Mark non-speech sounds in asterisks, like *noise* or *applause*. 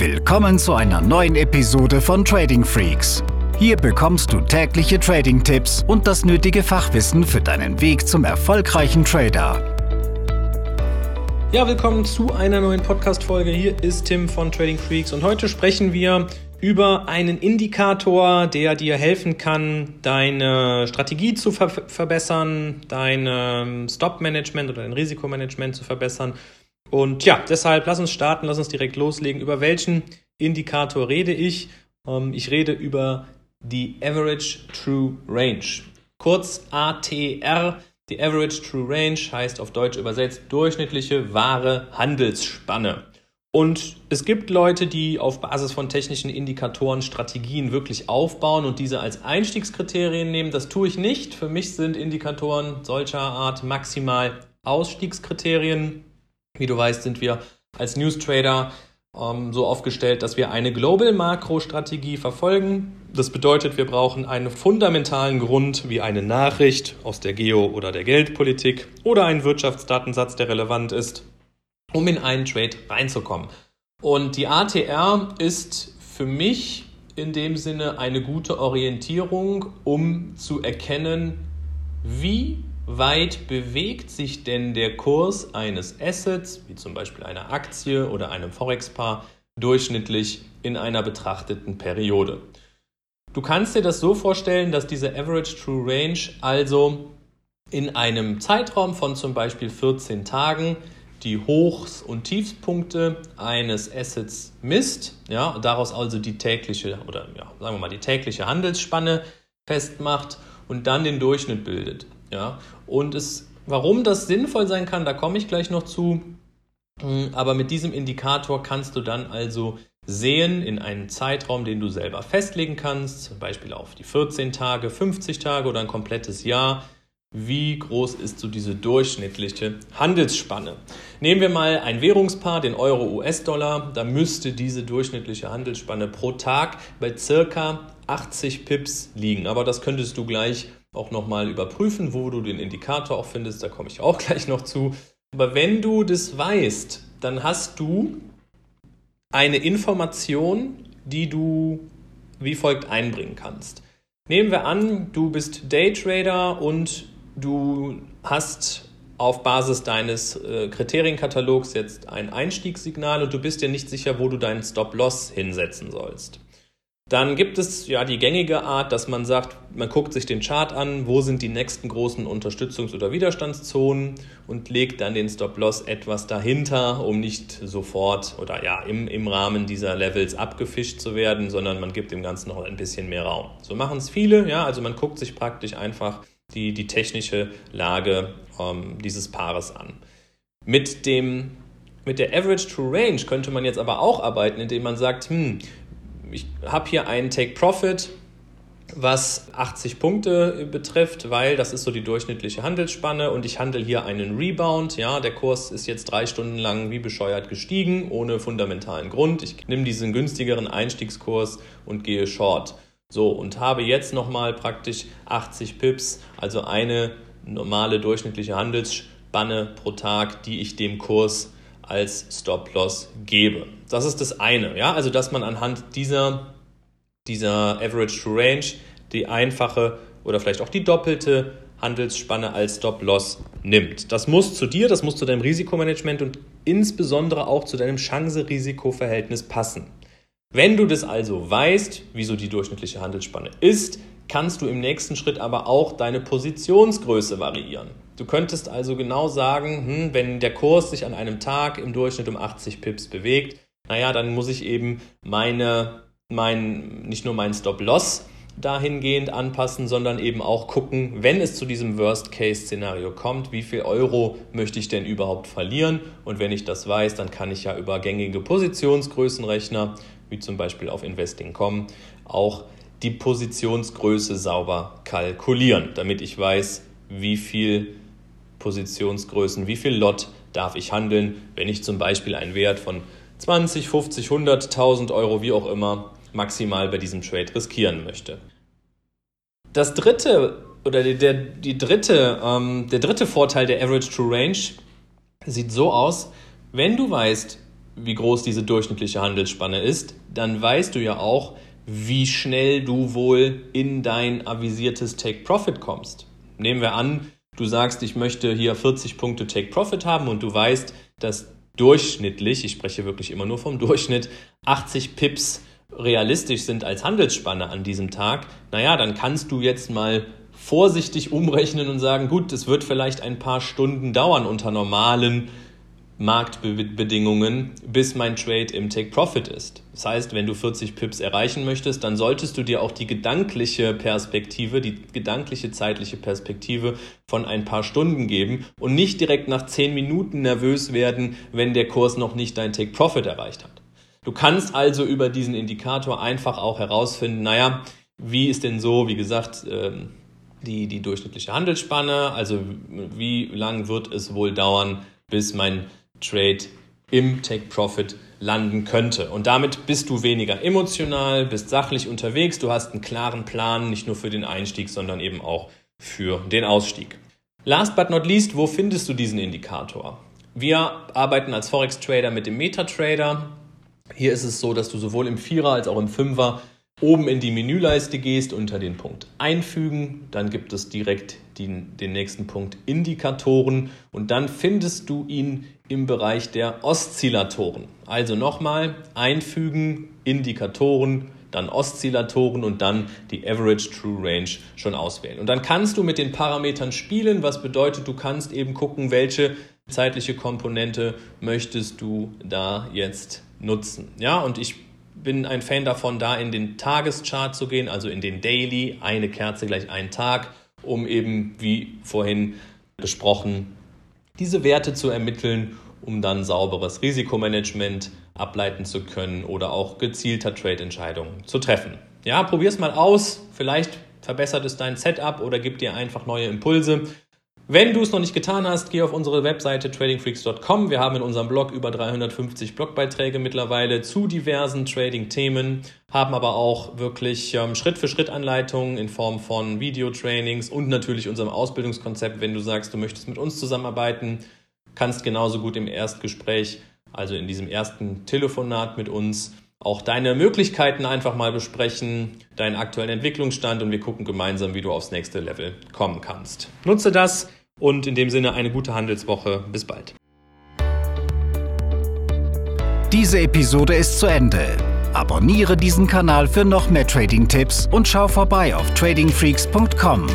Willkommen zu einer neuen Episode von Trading Freaks. Hier bekommst du tägliche Trading-Tipps und das nötige Fachwissen für deinen Weg zum erfolgreichen Trader. Ja, willkommen zu einer neuen Podcast-Folge. Hier ist Tim von Trading Freaks und heute sprechen wir über einen Indikator, der dir helfen kann, deine Strategie zu ver verbessern, dein ähm, Stop-Management oder dein Risikomanagement zu verbessern und ja, deshalb lass uns starten, lass uns direkt loslegen. Über welchen Indikator rede ich? Ähm, ich rede über die Average True Range. Kurz ATR. Die Average True Range heißt auf Deutsch übersetzt durchschnittliche wahre Handelsspanne. Und es gibt Leute, die auf Basis von technischen Indikatoren Strategien wirklich aufbauen und diese als Einstiegskriterien nehmen. Das tue ich nicht. Für mich sind Indikatoren solcher Art maximal Ausstiegskriterien. Wie du weißt, sind wir als News Trader ähm, so aufgestellt, dass wir eine Global Makro-Strategie verfolgen. Das bedeutet, wir brauchen einen fundamentalen Grund wie eine Nachricht aus der Geo- oder der Geldpolitik oder einen Wirtschaftsdatensatz, der relevant ist, um in einen Trade reinzukommen. Und die ATR ist für mich in dem Sinne eine gute Orientierung, um zu erkennen, wie weit bewegt sich denn der Kurs eines Assets, wie zum Beispiel einer Aktie oder einem Forex-Paar, durchschnittlich in einer betrachteten Periode. Du kannst dir das so vorstellen, dass diese Average True Range also in einem Zeitraum von zum Beispiel 14 Tagen die Hochs- und Tiefspunkte eines Assets misst, ja, daraus also die tägliche oder ja, sagen wir mal die tägliche Handelsspanne festmacht und dann den Durchschnitt bildet. Ja? Und es, warum das sinnvoll sein kann, da komme ich gleich noch zu. Hm, aber mit diesem Indikator kannst du dann also sehen in einen Zeitraum, den du selber festlegen kannst, zum Beispiel auf die 14 Tage, 50 Tage oder ein komplettes Jahr, wie groß ist so diese durchschnittliche Handelsspanne? Nehmen wir mal ein Währungspaar, den Euro-US-Dollar. Da müsste diese durchschnittliche Handelsspanne pro Tag bei circa 80 Pips liegen. Aber das könntest du gleich auch nochmal überprüfen, wo du den Indikator auch findest. Da komme ich auch *laughs* gleich noch zu. Aber wenn du das weißt, dann hast du eine Information, die du wie folgt einbringen kannst. Nehmen wir an, du bist Daytrader und du hast auf Basis deines äh, Kriterienkatalogs jetzt ein Einstiegssignal und du bist dir nicht sicher, wo du deinen Stop-Loss hinsetzen sollst. Dann gibt es ja die gängige Art, dass man sagt, man guckt sich den Chart an, wo sind die nächsten großen Unterstützungs- oder Widerstandszonen und legt dann den Stop-Loss etwas dahinter, um nicht sofort oder ja im, im Rahmen dieser Levels abgefischt zu werden, sondern man gibt dem Ganzen noch ein bisschen mehr Raum. So machen es viele, ja, also man guckt sich praktisch einfach die, die technische Lage ähm, dieses Paares an. Mit dem mit der Average True Range könnte man jetzt aber auch arbeiten, indem man sagt, hm, ich habe hier einen Take Profit, was 80 Punkte betrifft, weil das ist so die durchschnittliche Handelsspanne und ich handle hier einen Rebound. Ja, der Kurs ist jetzt drei Stunden lang wie bescheuert gestiegen, ohne fundamentalen Grund. Ich nehme diesen günstigeren Einstiegskurs und gehe short. So, und habe jetzt nochmal praktisch 80 Pips, also eine normale durchschnittliche Handelsspanne pro Tag, die ich dem Kurs als Stop-Loss gebe. Das ist das eine, ja, also dass man anhand dieser, dieser Average to Range die einfache oder vielleicht auch die doppelte Handelsspanne als Stop-Loss nimmt. Das muss zu dir, das muss zu deinem Risikomanagement und insbesondere auch zu deinem Chance-Risiko-Verhältnis passen. Wenn du das also weißt, wieso die durchschnittliche Handelsspanne ist, kannst du im nächsten Schritt aber auch deine Positionsgröße variieren. Du könntest also genau sagen, hm, wenn der Kurs sich an einem Tag im Durchschnitt um 80 Pips bewegt, naja, dann muss ich eben meine, mein, nicht nur meinen Stop-Loss dahingehend anpassen, sondern eben auch gucken, wenn es zu diesem Worst-Case-Szenario kommt, wie viel Euro möchte ich denn überhaupt verlieren? Und wenn ich das weiß, dann kann ich ja über gängige Positionsgrößenrechner, wie zum Beispiel auf Investing.com, auch die Positionsgröße sauber kalkulieren, damit ich weiß, wie viel Positionsgrößen, wie viel Lot darf ich handeln, wenn ich zum Beispiel einen Wert von 20, 50, 100.000 Euro, wie auch immer, maximal bei diesem Trade riskieren möchte. Das dritte oder der, die dritte, ähm, der dritte Vorteil der Average True Range sieht so aus, wenn du weißt, wie groß diese durchschnittliche Handelsspanne ist, dann weißt du ja auch, wie schnell du wohl in dein avisiertes Take Profit kommst. Nehmen wir an, du sagst, ich möchte hier 40 Punkte Take Profit haben und du weißt, dass durchschnittlich, ich spreche wirklich immer nur vom Durchschnitt, 80 Pips realistisch sind als Handelsspanne an diesem Tag, naja, dann kannst du jetzt mal vorsichtig umrechnen und sagen, gut, es wird vielleicht ein paar Stunden dauern unter normalen Marktbedingungen, bis mein Trade im Take Profit ist. Das heißt, wenn du 40 Pips erreichen möchtest, dann solltest du dir auch die gedankliche Perspektive, die gedankliche zeitliche Perspektive von ein paar Stunden geben und nicht direkt nach 10 Minuten nervös werden, wenn der Kurs noch nicht dein Take Profit erreicht hat. Du kannst also über diesen Indikator einfach auch herausfinden, naja, wie ist denn so, wie gesagt, ähm, die, die durchschnittliche Handelsspanne, also wie lang wird es wohl dauern, bis mein Trade im Take Profit landen könnte. Und damit bist du weniger emotional, bist sachlich unterwegs, du hast einen klaren Plan, nicht nur für den Einstieg, sondern eben auch für den Ausstieg. Last but not least, wo findest du diesen Indikator? Wir arbeiten als Forex Trader mit dem MetaTrader. Hier ist es so, dass du sowohl im Vierer als auch im Fünfer oben in die Menüleiste gehst, unter den Punkt Einfügen, dann gibt es direkt den, den nächsten Punkt Indikatoren und dann findest du ihn im Bereich der Oszillatoren. Also nochmal Einfügen, Indikatoren, dann Oszillatoren und dann die Average True Range schon auswählen. Und dann kannst du mit den Parametern spielen, was bedeutet, du kannst eben gucken, welche zeitliche Komponente möchtest du da jetzt nutzen. Ja, und ich bin ein Fan davon, da in den Tageschart zu gehen, also in den Daily, eine Kerze gleich einen Tag, um eben, wie vorhin besprochen, diese Werte zu ermitteln, um dann sauberes Risikomanagement ableiten zu können oder auch gezielter Trade-Entscheidungen zu treffen. Ja, probier es mal aus. Vielleicht verbessert es dein Setup oder gibt dir einfach neue Impulse. Wenn du es noch nicht getan hast, geh auf unsere Webseite tradingfreaks.com. Wir haben in unserem Blog über 350 Blogbeiträge mittlerweile zu diversen Trading-Themen, haben aber auch wirklich ähm, Schritt-für-Schritt-Anleitungen in Form von Videotrainings und natürlich unserem Ausbildungskonzept. Wenn du sagst, du möchtest mit uns zusammenarbeiten, kannst genauso gut im Erstgespräch, also in diesem ersten Telefonat mit uns, auch deine Möglichkeiten einfach mal besprechen, deinen aktuellen Entwicklungsstand und wir gucken gemeinsam, wie du aufs nächste Level kommen kannst. Nutze das und in dem Sinne eine gute Handelswoche. Bis bald. Diese Episode ist zu Ende. Abonniere diesen Kanal für noch mehr Trading-Tipps und schau vorbei auf tradingfreaks.com.